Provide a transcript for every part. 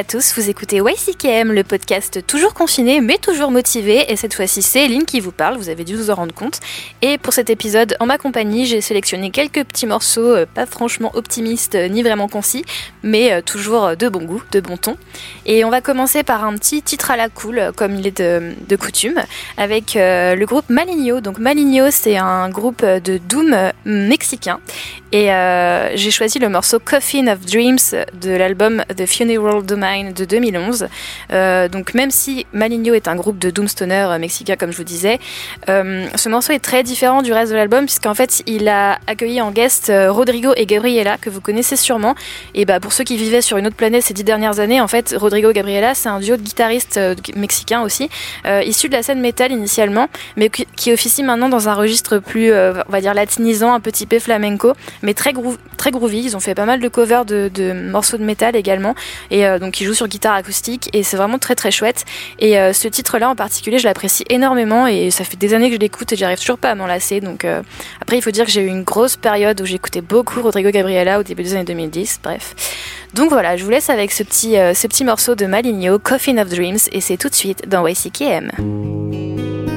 à tous. Vous écoutez YCKM, le podcast toujours confiné mais toujours motivé. Et cette fois-ci, c'est Eline qui vous parle, vous avez dû vous en rendre compte. Et pour cet épisode, en ma compagnie, j'ai sélectionné quelques petits morceaux, euh, pas franchement optimistes euh, ni vraiment concis, mais euh, toujours de bon goût, de bon ton. Et on va commencer par un petit titre à la cool, comme il est de, coutume, avec le groupe Maligno. Donc Maligno, c'est un groupe de doom mexicain. Et j'ai choisi le morceau Coffin of Dreams de l'album The Funeral Domain de 2011. Euh, donc même si Maligno est un groupe de doomstoner euh, mexicain comme je vous disais, euh, ce morceau est très différent du reste de l'album puisqu'en fait il a accueilli en guest Rodrigo et Gabriela que vous connaissez sûrement. Et bah pour ceux qui vivaient sur une autre planète ces dix dernières années, en fait Rodrigo et Gabriela c'est un duo de guitaristes mexicains aussi, issus de la scène métal initialement, mais qui, officie maintenant dans un registre plus on va dire latinisant, un peu typé flamenco, mais très, très groovy. Ils ont fait pas mal de covers de, morceaux de métal également et euh, donc il joue sur guitare acoustique et c'est vraiment très très chouette. Et euh, ce titre-là en particulier, je l'apprécie énormément et ça fait des années que je l'écoute et j'arrive toujours pas à m'en lasser. Donc euh, après, il faut dire que j'ai eu une grosse période où j'écoutais beaucoup Rodrigo Gabriela au début des années 2010. Bref. Donc voilà, je vous laisse avec ce petit, ce petit morceau de Maligno, Coffin of Dreams, et c'est tout de suite dans. YCKM.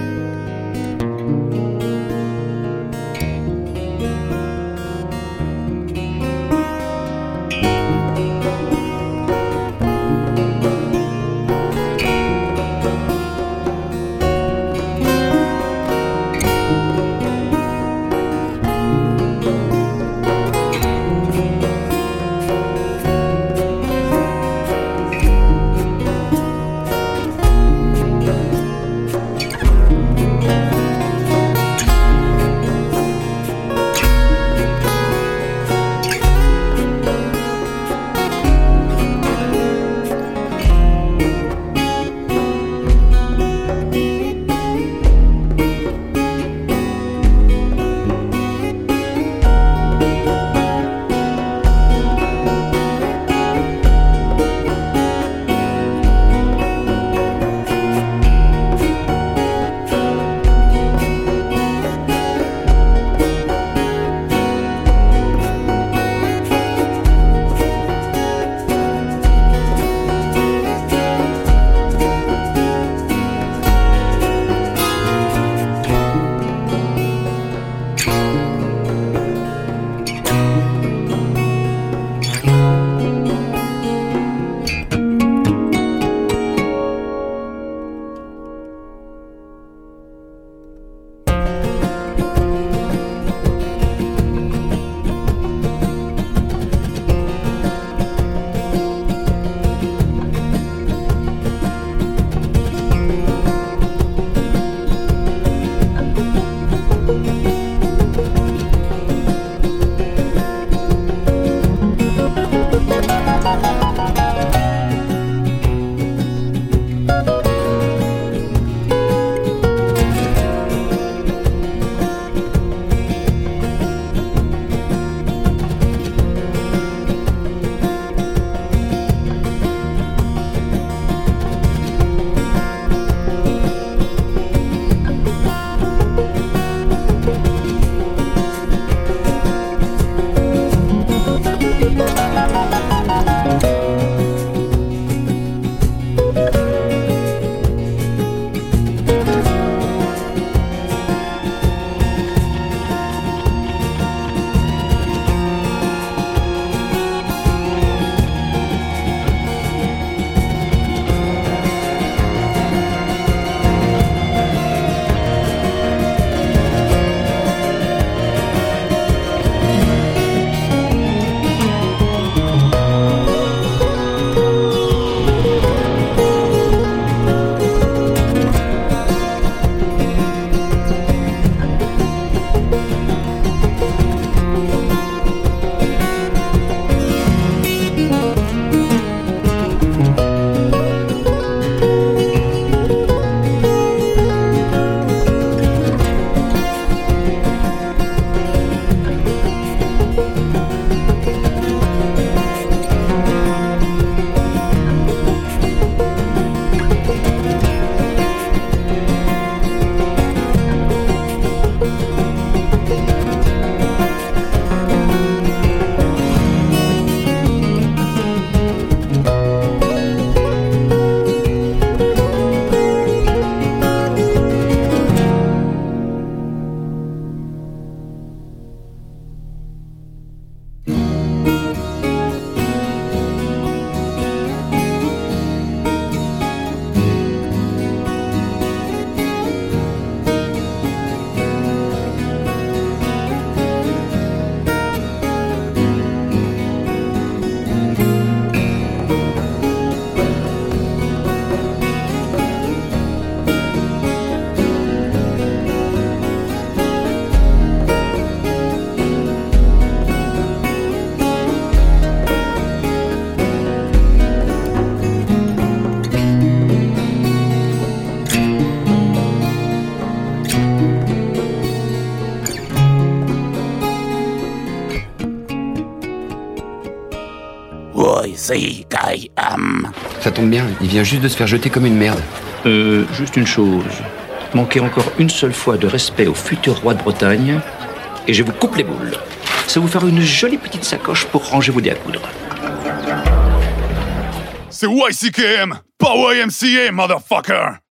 Tombe bien, il vient juste de se faire jeter comme une merde. Euh, juste une chose. Manquez encore une seule fois de respect au futur roi de Bretagne, et je vous coupe les boules. Ça vous fera une jolie petite sacoche pour ranger vos dés à coudre. C'est YCKM, pas YMCA, motherfucker!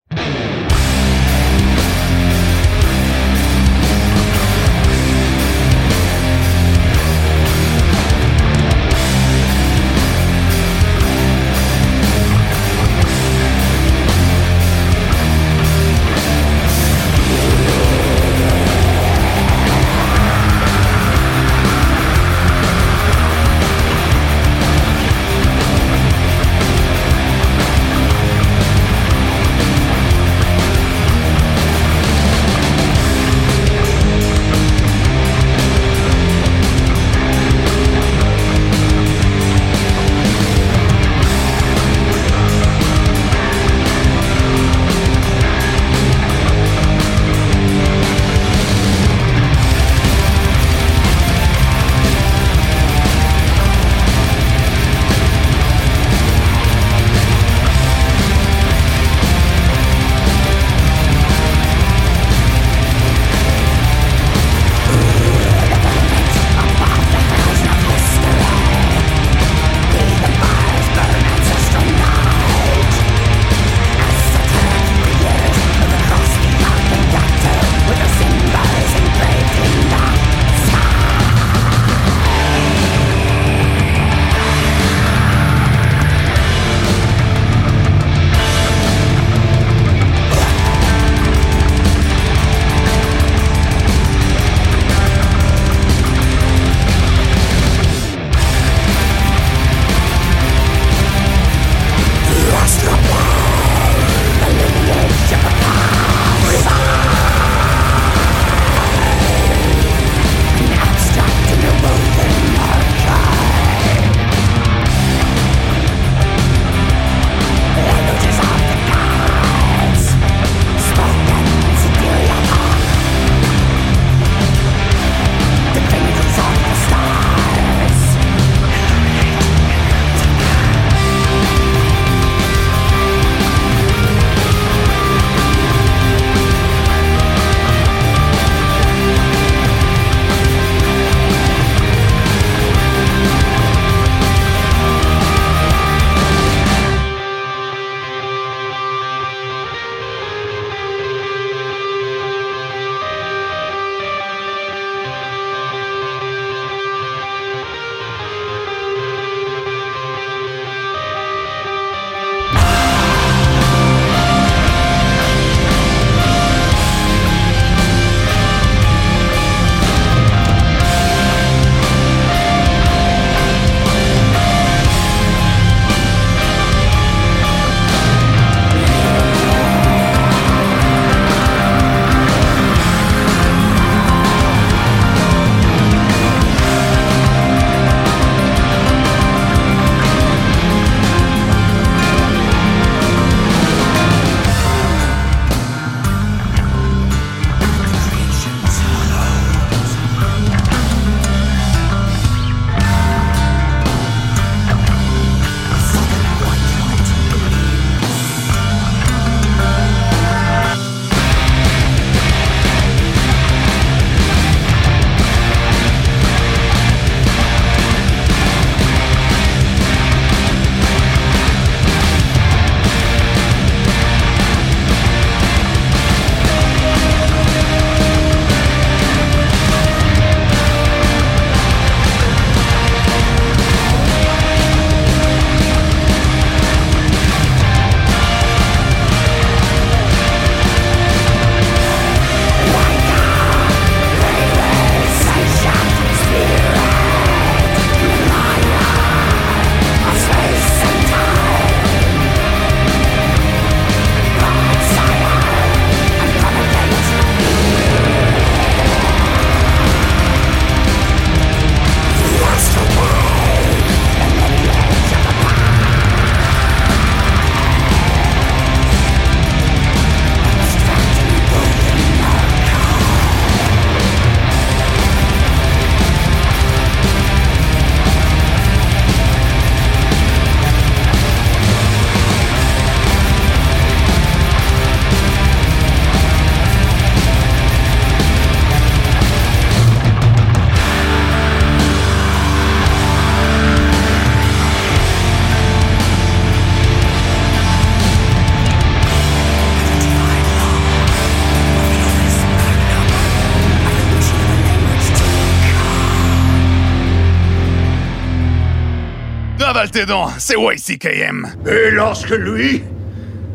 Mal tes dents, c'est YCKM. Et lorsque lui,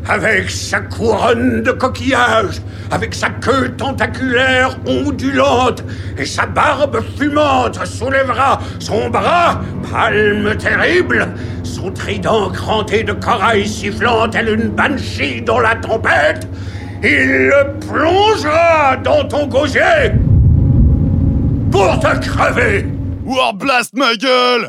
avec sa couronne de coquillages, avec sa queue tentaculaire ondulante et sa barbe fumante soulèvera son bras, palme terrible, son trident cranté de corail sifflant tel une banshee dans la tempête, il le plongera dans ton gosier pour te crever. Warblast ma gueule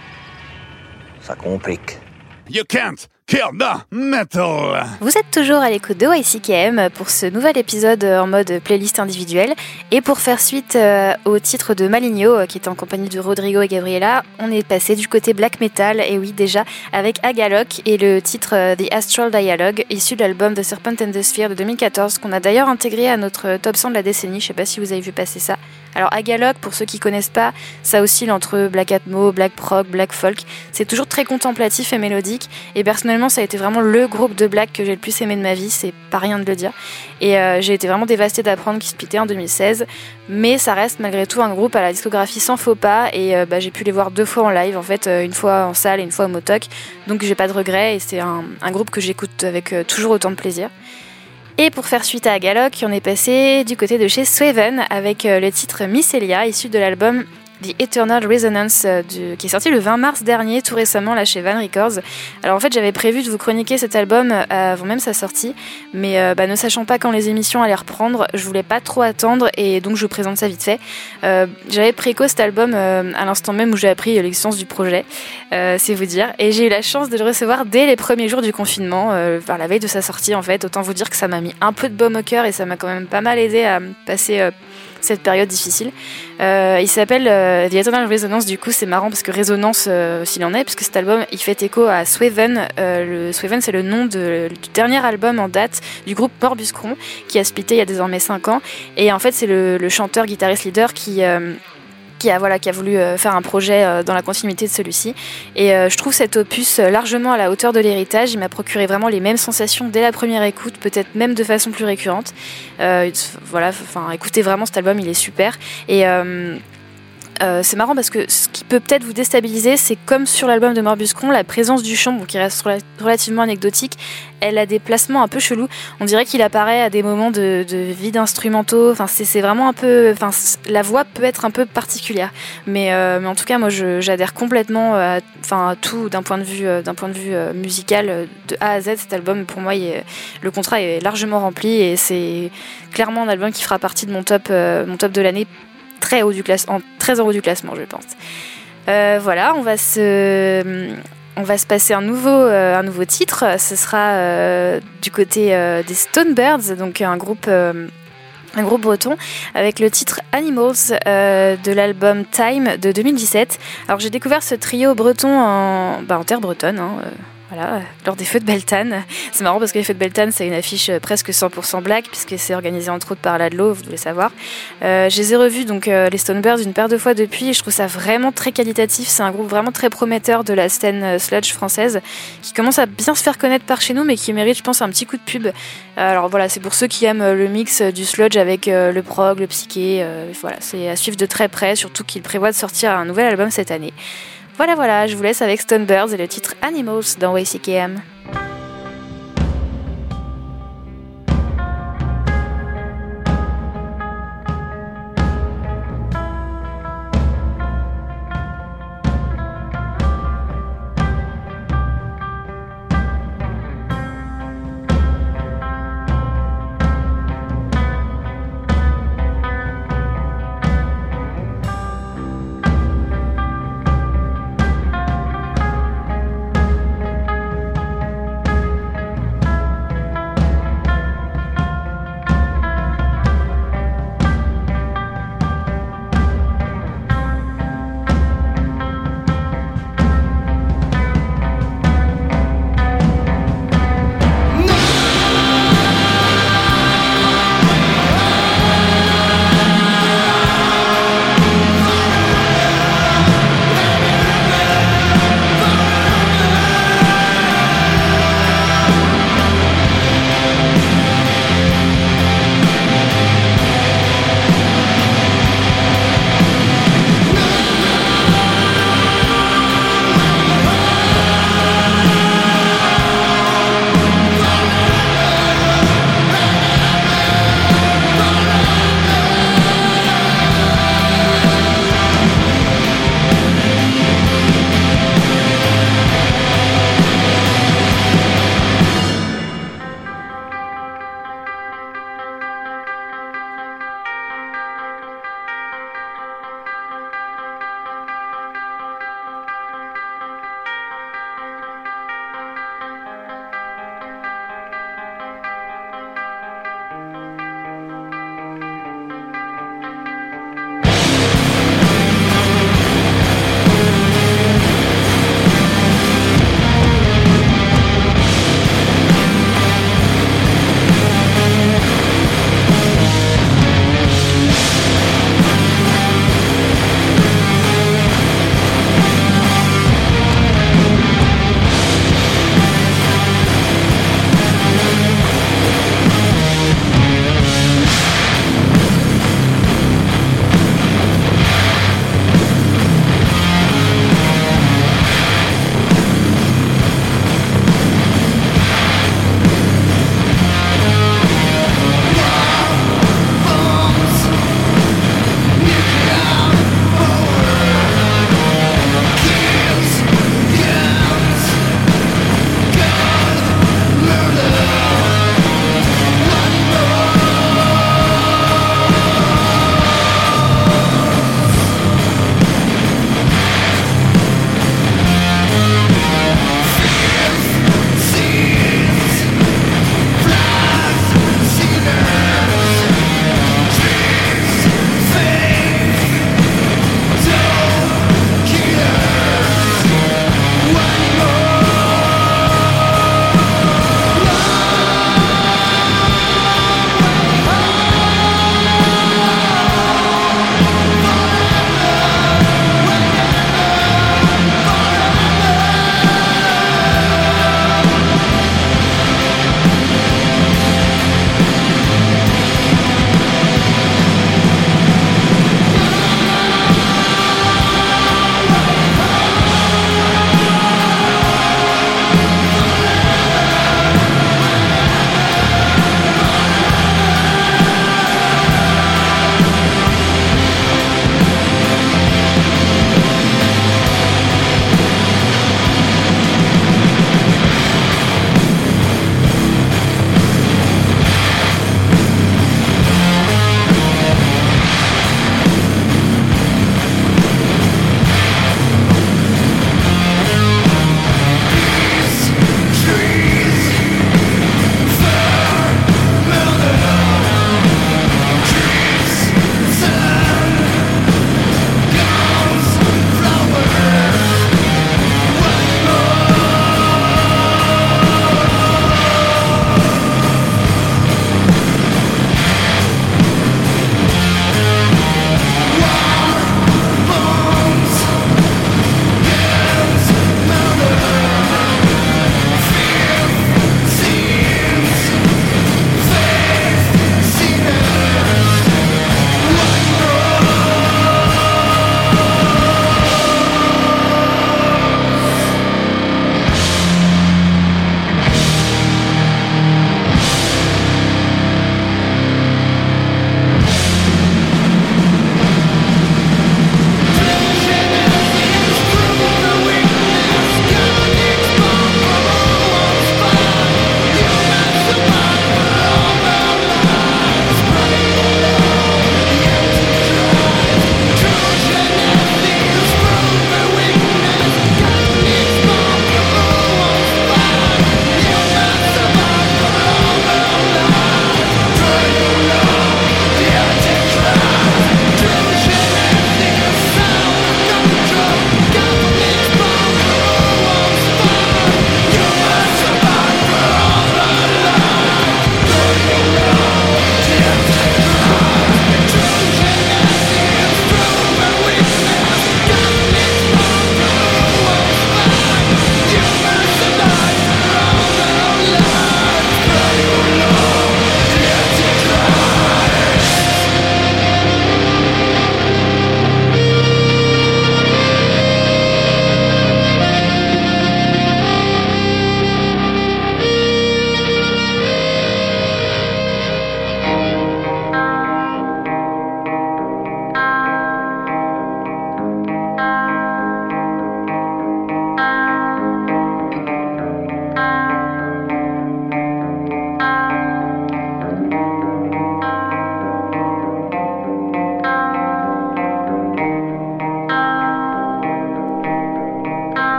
Ça complique. You can't kill the metal. Vous êtes toujours à l'écoute de YCKM pour ce nouvel épisode en mode playlist individuelle. Et pour faire suite euh, au titre de Maligno, euh, qui est en compagnie de Rodrigo et Gabriela, on est passé du côté black metal, et oui déjà, avec Agalok et le titre euh, The Astral Dialogue, issu de l'album The Serpent and the Sphere de 2014, qu'on a d'ailleurs intégré à notre top 100 de la décennie. Je sais pas si vous avez vu passer ça. Alors Agalok, pour ceux qui connaissent pas, ça oscille entre black atmo, black prog, black folk. C'est toujours très contemplatif et mélodique. Et personnellement, ça a été vraiment le groupe de black que j'ai le plus aimé de ma vie. C'est pas rien de le dire. Et euh, j'ai été vraiment dévastée d'apprendre qu'ils splittaient en 2016. Mais ça reste malgré tout un groupe à la discographie sans faux pas. Et euh, bah, j'ai pu les voir deux fois en live, en fait, euh, une fois en salle et une fois au Motoc. Donc j'ai pas de regrets. Et c'est un, groupe que j'écoute avec toujours autant de plaisir. Et pour faire suite à Agalok, on est passé du côté de chez Swaven avec euh, le titre Mycelia, issu de l'album The Eternal Resonance, euh, qui est sorti le 20 mars dernier, tout récemment, là chez Van Records. Alors en fait, j'avais prévu de vous chroniquer cet album euh, avant même sa sortie, mais euh, bah, ne sachant pas quand les émissions allaient reprendre, je voulais pas trop attendre et donc je vous présente ça vite fait. J'avais préco cet album à l'instant même où j'ai appris l'existence du projet, c'est vous dire, et j'ai eu la chance de le recevoir dès les premiers jours du confinement, vers la veille de sa sortie en fait. Autant vous dire que ça m'a mis un peu de baume au cœur et ça m'a quand même pas mal aidé à passer cette période difficile. Euh, il s'appelle euh, The Eternal Resonance, du coup c'est marrant parce que résonance euh, s'il en est, puisque cet album il fait écho à Swaven. Le Swaven c'est le nom du dernier album en date du groupe Morbus Crohn qui a splitté il y a désormais 5 ans. Et en fait c'est le, le chanteur, guitariste, leader qui... qui a, voilà, qui a voulu euh, faire un projet euh, dans la continuité de celui-ci. Et euh, je trouve cet opus largement à la hauteur de l'héritage. Il m'a procuré vraiment les mêmes sensations dès la première écoute, peut-être même de façon plus récurrente. Voilà, écoutez vraiment cet album, il est super. Et euh, c'est marrant parce que ce qui peut peut-être vous déstabiliser, c'est comme sur l'album de Morbus Crohn, la présence du chant, qui reste rela- relativement anecdotique, elle a des placements un peu chelous. On dirait qu'il apparaît à des moments de, de vide instrumentaux. Enfin, c'est vraiment un peu. Enfin, la voix peut être un peu particulière, mais, euh, en tout cas, moi, j'adhère complètement à, tout d'un point de vue, euh, point de vue musical de A à Z. Cet album, pour moi, le contrat est largement rempli et c'est clairement un album qui fera partie de mon top de l'année très haut du en, très en haut du classement, je pense. Euh, voilà, on va se, on va se passer un nouveau, euh, un nouveau titre. Ce sera euh, du côté des Stonebirds, donc un groupe. un groupe breton avec le titre Animals de l'album Time de 2017. Alors j'ai découvert ce trio breton en, bah, en terre bretonne, hein, voilà, euh, lors des Feux de Beltane. C'est marrant parce que les Feux de Beltane c'est une affiche euh, presque 100% black puisque c'est organisé entre autres par Ladlo, vous devez savoir. Euh, je les ai revus donc les Stonebirds une paire de fois depuis et je trouve ça vraiment très qualitatif. C'est un groupe vraiment très prometteur de la scène sludge française qui commence à bien se faire connaître par chez nous mais qui mérite je pense un petit coup de pub. Alors voilà, c'est pour ceux qui aiment le mix du sludge avec le prog, le psyché. voilà, c'est à suivre de très près, surtout qu'il prévoit de sortir un nouvel album cette année. Voilà, voilà, je vous laisse avec Stonebirds et le titre Animals dans WCKM.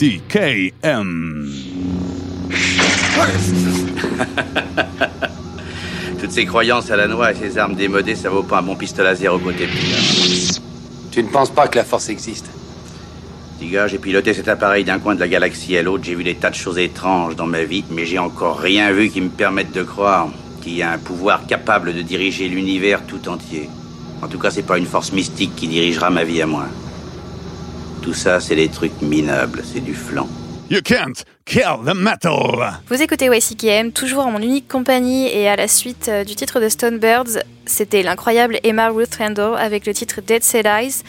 YCKM. Toutes ces croyances à la noix et ces armes démodées, ça vaut pas un bon pistolet à zéro côté. Tu ne penses pas que la force existe? Petit gars, j'ai piloté cet appareil d'un coin de la galaxie à l'autre, j'ai vu des tas de choses étranges dans ma vie, mais j'ai encore rien vu qui me permette de croire qu'il y a un pouvoir capable de diriger l'univers tout entier. En tout cas, c'est pas une force mystique qui dirigera ma vie à moi. Tout ça, c'est des trucs minables, c'est du flan. You can't kill the metal. Vous écoutez YCKM, toujours en mon unique compagnie et à la suite euh, du titre de Stonebirds, c'était l'incroyable Emma Ruth Randall avec le titre Dead Set Eyes.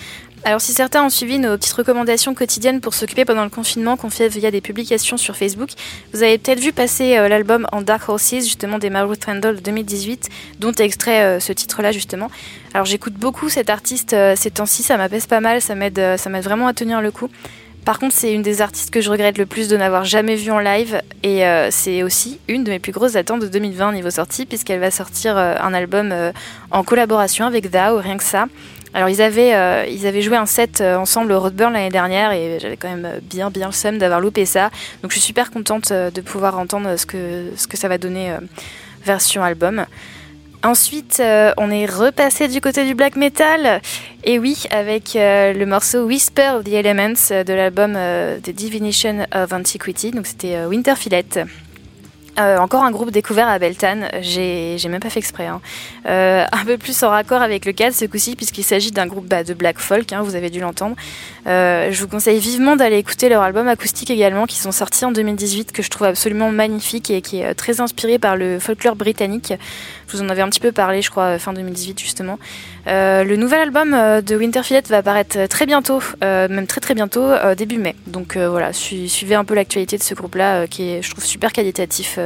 Alors si certains ont suivi nos petites recommandations quotidiennes pour s'occuper pendant le confinement qu'on via des publications sur Facebook, vous avez peut-être vu passer euh, l'album en Dark Horses justement d'Emma Ruth Randall de 2018, dont est extrait euh, ce titre-là justement. Alors j'écoute beaucoup cet artiste euh, ces temps-ci, ça m'apaise pas mal, ça m'aide, vraiment à tenir le coup. Par contre, c'est une des artistes que je regrette le plus de n'avoir jamais vu en live et c'est aussi une de mes plus grosses attentes de 2020 niveau sortie puisqu'elle va sortir un album en collaboration avec Dao, rien que ça. Alors ils avaient, euh, ils avaient joué un set euh, ensemble au Roadburn l'année dernière et j'avais quand même euh, bien bien le seum d'avoir loupé ça. Donc je suis super contente de pouvoir entendre ce que, ce que ça va donner version album. Ensuite, on est repassé du côté du black metal. Et oui, avec le morceau Whisper of the Elements de l'album The Divination of Antiquity. Donc c'était euh, Winterfillet. Euh, encore un groupe découvert à Beltane, j'ai même pas fait exprès. hein. Euh, un peu plus en raccord avec le cadre ce coup-ci, puisqu'il s'agit d'un groupe bah, de black folk, hein, vous avez dû l'entendre. Euh, je vous conseille vivement d'aller écouter leur album acoustique également, qui sont sortis en 2018, que je trouve absolument magnifique et qui est euh, très inspiré par le folklore britannique. Je vous en avais un petit peu parlé, je crois, euh, fin 2018 justement. Le nouvel album de Winterfillet va apparaître très bientôt, même très très bientôt, début mai. Donc voilà, su- suivez un peu l'actualité de ce groupe-là, qui est, je trouve, super qualitatif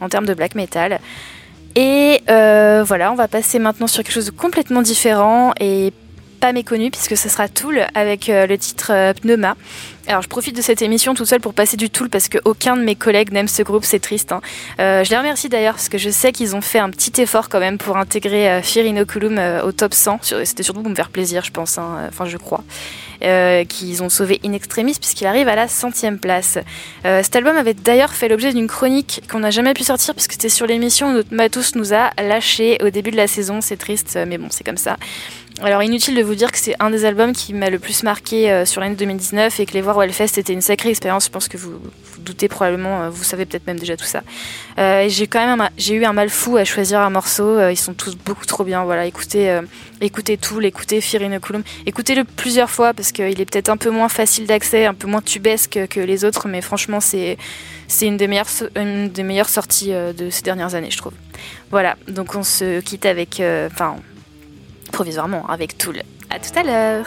en termes de black metal. Et voilà, on va passer maintenant sur quelque chose de complètement différent et pas méconnu puisque ce sera Tool avec euh, le titre euh, Pneuma. Alors je profite de cette émission toute seule pour passer du Tool parce qu'aucun de mes collègues n'aime ce groupe, c'est triste. hein. Euh, je les remercie d'ailleurs parce que je sais qu'ils ont fait un petit effort quand même pour intégrer euh, au top 100. Sur- C'était surtout pour me faire plaisir, je pense, hein. enfin je crois. Qu'ils ont sauvé In Extremis puisqu'il arrive à la centième place. Cet album avait d'ailleurs fait l'objet d'une chronique qu'on n'a jamais pu sortir puisque c'était sur l'émission où notre nous a lâché au début de la saison. C'est triste, mais bon, c'est comme ça. Alors inutile de vous dire que c'est un des albums qui m'a le plus marqué euh, sur l'année 2019 et que les voir au Hellfest était une sacrée expérience. Je pense que vous vous doutez probablement, euh, vous savez peut-être même déjà tout ça. Euh, j'ai quand même j'ai eu un mal fou à choisir un morceau. Ils sont tous beaucoup trop bien. Voilà, écoutez, écoutez Tool, écoutez Fear Inoculum, écoutez-le plusieurs fois parce qu'il est peut-être un peu moins facile d'accès, un peu moins tubesque que les autres, mais franchement c'est c'est une des meilleures des meilleures sorties de ces dernières années, je trouve. Voilà, donc on se quitte avec, enfin provisoirement avec Tool. À tout à l'heure.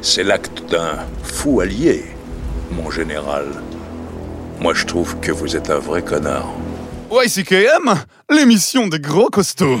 C'est l'acte d'un fou allié, mon général. Moi, je trouve que vous êtes un vrai connard. YCKM, l'émission des gros costauds.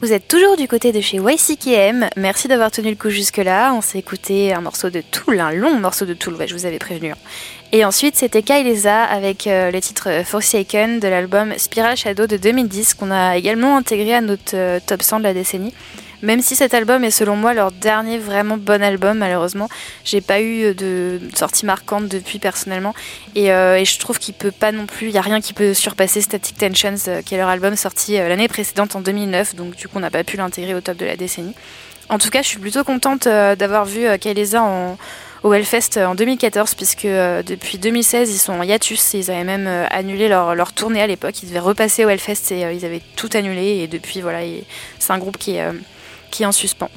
Vous êtes toujours du côté de chez YCKM. Merci d'avoir tenu le coup jusque-là. On s'est écouté un morceau de Tool, un long morceau de Tool, je vous avais prévenu. hein. Et ensuite, c'était Kaileza avec euh, le titre Forsaken de l'album Spiral Shadow de 2010 qu'on a également intégré à notre euh, top 100 de la décennie. Même si cet album est selon moi leur dernier vraiment bon album, malheureusement, j'ai pas eu de sortie marquante depuis personnellement. Et, euh, et je trouve qu'il peut pas non plus, il y a rien qui peut surpasser Static Tensions, euh, qui est leur album sorti euh, l'année précédente en 2009, donc du coup on n'a pas pu l'intégrer au top de la décennie. En tout cas, je suis plutôt contente d'avoir vu Kaileza en, au Hellfest en 2014, puisque depuis 2016, ils sont en hiatus. Ils avaient même annulé leur, leur tournée à l'époque. Ils devaient repasser au Hellfest et ils avaient tout annulé. Et depuis, voilà, il- c'est un groupe qui est, qui est en suspens.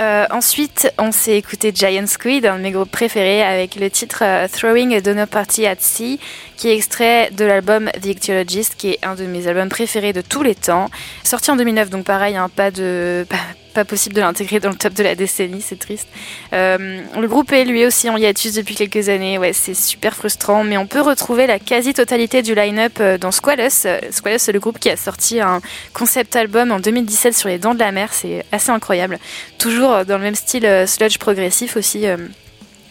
Euh, ensuite, on s'est écouté Giant Squid, un de mes groupes préférés, avec le titre euh, Throwing a Donor Party at Sea, qui est extrait de l'album The Ichthyologist, qui est un de mes albums préférés de tous les temps. Sorti en 2009, donc pareil, hein, pas, de, pas, possible de l'intégrer dans le top de la décennie, c'est triste. Euh, le groupe est lui aussi en hiatus depuis quelques années, ouais, c'est super frustrant, mais on peut retrouver la quasi-totalité du line-up euh, dans Squalus. Euh, Squalus, c'est le groupe qui a sorti un concept album en 2017 sur les dents de la mer, c'est assez incroyable. Toujours dans le même style sludge progressif aussi.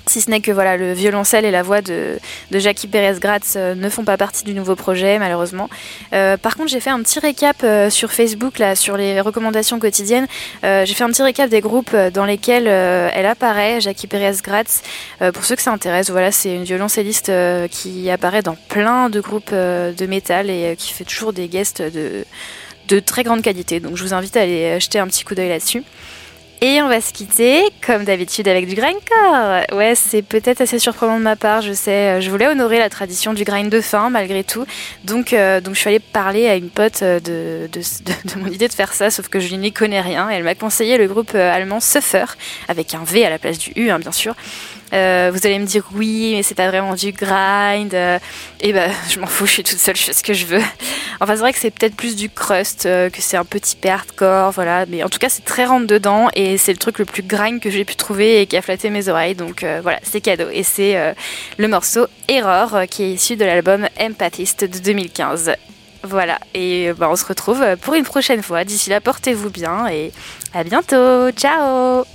Si ce n'est que voilà, le violoncelle et la voix de, de Jackie Pérez-Gratz euh, ne font pas partie du nouveau projet, malheureusement. Euh, par contre, j'ai fait un petit récap euh, sur Facebook, sur les recommandations quotidiennes. J'ai fait un petit récap des groupes dans lesquels elle apparaît, Jackie Pérez-Gratz. Pour ceux que ça intéresse, voilà, c'est une violoncelliste qui apparaît dans plein de groupes de métal et qui fait toujours des guests de, de très grande qualité. Donc, je vous invite à aller jeter un petit coup d'œil là-dessus. Et on va se quitter, comme d'habitude, avec du grindcore. Ouais, c'est peut-être assez surprenant de ma part, je sais. Je voulais honorer la tradition du grind de fin, malgré tout. Donc, euh, donc je suis allée parler à une pote euh, de, de, de- de mon idée de faire ça, sauf que je n'y connais rien. Elle m'a conseillé le groupe euh, allemand Suffer, avec un V à la place du U, hein, bien sûr. Euh, vous allez me dire oui, mais c'est pas vraiment du grind. euh, et ben, je m'en fous, je suis toute seule, je fais ce que je veux. Enfin, c'est vrai que c'est peut-être plus du crust, euh, que c'est un petit peu hardcore, voilà. Mais en tout cas, c'est très rentre dedans et c'est le truc le plus grind que j'ai pu trouver et qui a flatté mes oreilles. Donc voilà, c'est cadeau. Et c'est le morceau Error qui est issu de l'album Empathist de 2015. Voilà, et bah, on se retrouve pour une prochaine fois. D'ici là, portez-vous bien et à bientôt. Ciao